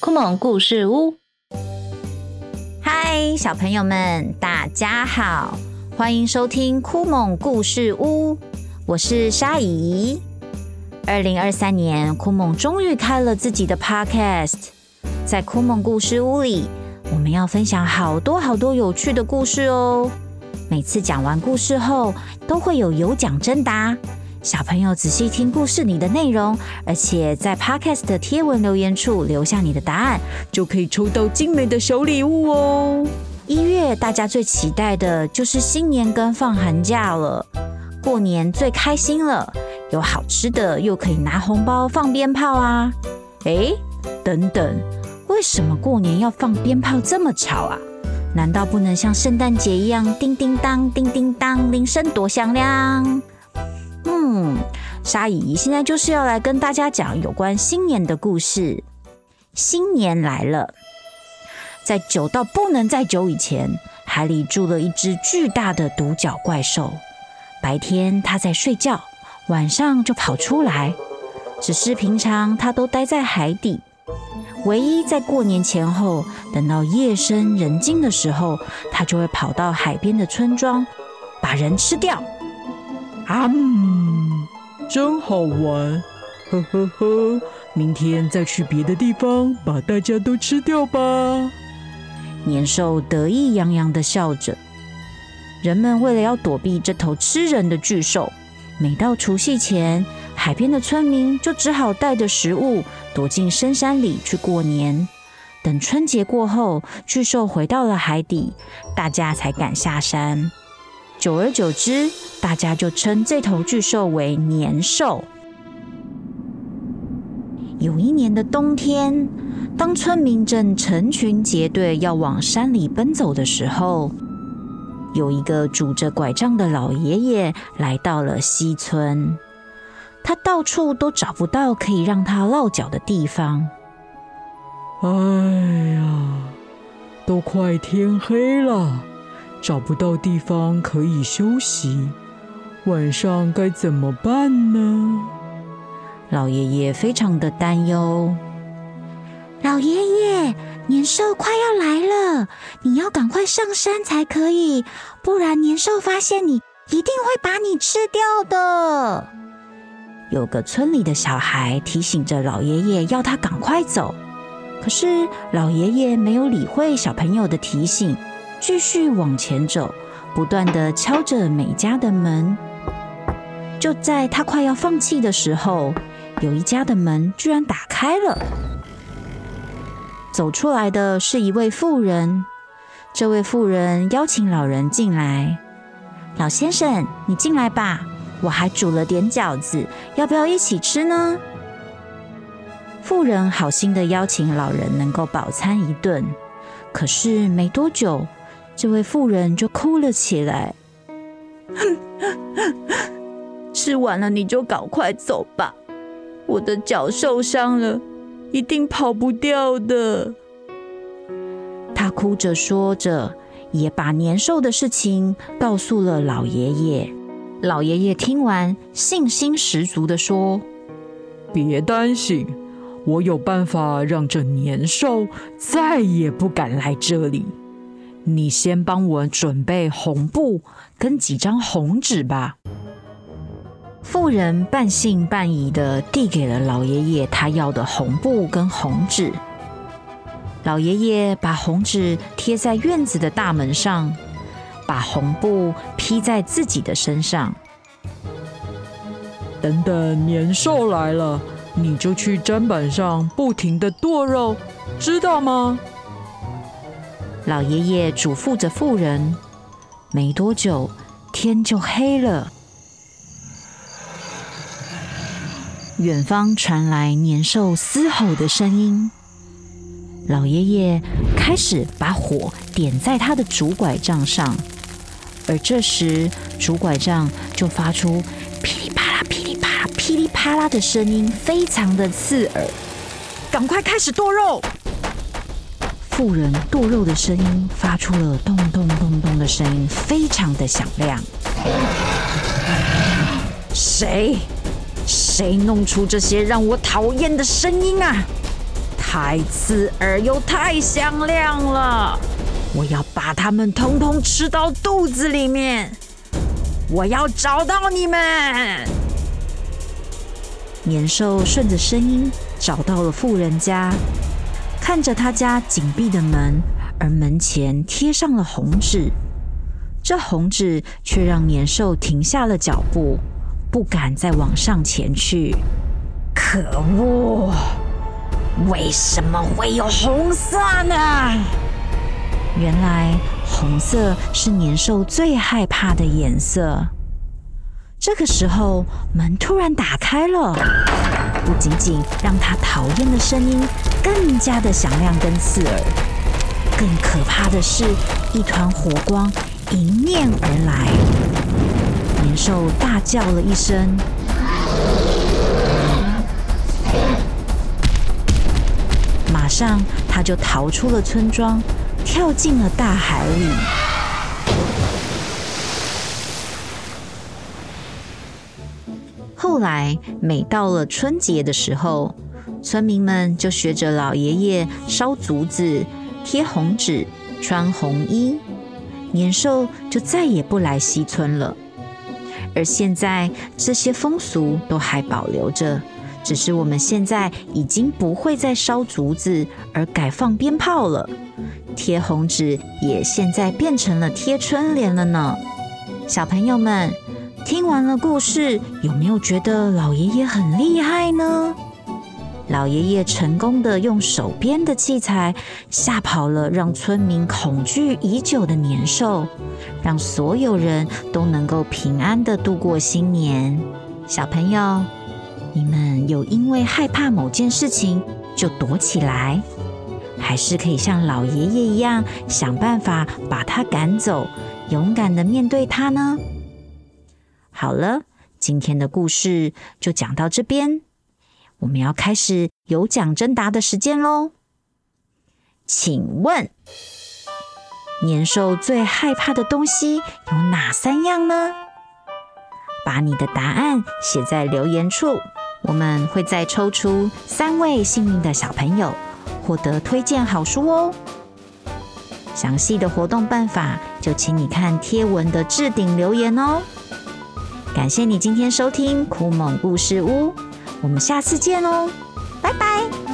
酷梦故事屋，嗨，小朋友们，大家好，欢迎收听酷梦故事屋，我是沙姨。二零二三年，酷梦终于开了自己的 podcast，在酷梦故事屋里，我们要分享好多好多有趣的故事哦。每次讲完故事后，都会有有奖征答。小朋友仔细听故事里的内容，而且在 Podcast 的贴文留言处留下你的答案，就可以抽到精美的小礼物哦。一月大家最期待的就是新年跟放寒假了，过年最开心了，有好吃的，又可以拿红包放鞭炮啊！哎，等等，为什么过年要放鞭炮这么吵啊？难道不能像圣诞节一样叮叮当、叮叮当，铃声多响亮？嗯，沙姨现在就是要来跟大家讲有关新年的故事。新年来了，在久到不能再久以前，海里住了一只巨大的独角怪兽。白天它在睡觉，晚上就跑出来。只是平常它都待在海底，唯一在过年前后，等到夜深人静的时候，它就会跑到海边的村庄，把人吃掉。啊，嗯，真好玩，呵呵呵！明天再去别的地方把大家都吃掉吧。年兽得意洋洋的笑着。人们为了要躲避这头吃人的巨兽，每到除夕前，海边的村民就只好带着食物躲进深山里去过年。等春节过后，巨兽回到了海底，大家才敢下山。久而久之，大家就称这头巨兽为年兽。有一年的冬天，当村民正成群结队要往山里奔走的时候，有一个拄着拐杖的老爷爷来到了西村。他到处都找不到可以让他落脚的地方。哎呀，都快天黑了。找不到地方可以休息，晚上该怎么办呢？老爷爷非常的担忧。老爷爷，年兽快要来了，你要赶快上山才可以，不然年兽发现你，一定会把你吃掉的。有个村里的小孩提醒着老爷爷，要他赶快走。可是老爷爷没有理会小朋友的提醒。继续往前走，不断的敲着每家的门。就在他快要放弃的时候，有一家的门居然打开了，走出来的是一位妇人。这位妇人邀请老人进来：“老先生，你进来吧，我还煮了点饺子，要不要一起吃呢？”妇人好心的邀请老人能够饱餐一顿，可是没多久。这位妇人就哭了起来。吃完了你就赶快走吧，我的脚受伤了，一定跑不掉的。他哭着说着，也把年兽的事情告诉了老爷爷。老爷爷听完，信心十足的说：“别担心，我有办法让这年兽再也不敢来这里。”你先帮我准备红布跟几张红纸吧。妇人半信半疑的递给了老爷爷他要的红布跟红纸。老爷爷把红纸贴在院子的大门上，把红布披在自己的身上。等等，年兽来了，你就去砧板上不停的剁肉，知道吗？老爷爷嘱咐着妇人，没多久天就黑了。远方传来年兽嘶吼的声音。老爷爷开始把火点在他的竹拐杖上，而这时竹拐杖就发出噼里啪啦、噼里啪啦、噼里啪啦的声音，非常的刺耳。赶快开始剁肉！妇人剁肉的声音发出了咚咚咚咚的声音，非常的响亮。谁？谁弄出这些让我讨厌的声音啊？太刺耳又太响亮了！我要把它们通通吃到肚子里面！我要找到你们！年兽顺着声音找到了富人家，看着他家紧闭的门，而门前贴上了红纸。这红纸却让年兽停下了脚步。不敢再往上前去。可恶！为什么会有红色呢？原来红色是年兽最害怕的颜色。这个时候，门突然打开了，不仅仅让他讨厌的声音更加的响亮跟刺耳，更可怕的是，一团火光迎面而来。年兽大叫了一声，马上他就逃出了村庄，跳进了大海里。后来，每到了春节的时候，村民们就学着老爷爷烧竹子、贴红纸、穿红衣，年兽就再也不来西村了。而现在，这些风俗都还保留着，只是我们现在已经不会再烧竹子，而改放鞭炮了。贴红纸也现在变成了贴春联了呢。小朋友们，听完了故事，有没有觉得老爷爷很厉害呢？老爷爷成功的用手编的器材吓跑了让村民恐惧已久的年兽，让所有人都能够平安的度过新年。小朋友，你们有因为害怕某件事情就躲起来，还是可以像老爷爷一样想办法把它赶走，勇敢的面对它呢？好了，今天的故事就讲到这边。我们要开始有奖征答的时间喽！请问，年兽最害怕的东西有哪三样呢？把你的答案写在留言处，我们会再抽出三位幸运的小朋友，获得推荐好书哦。详细的活动办法，就请你看贴文的置顶留言哦。感谢你今天收听酷萌故事屋。我们下次见哦，拜拜。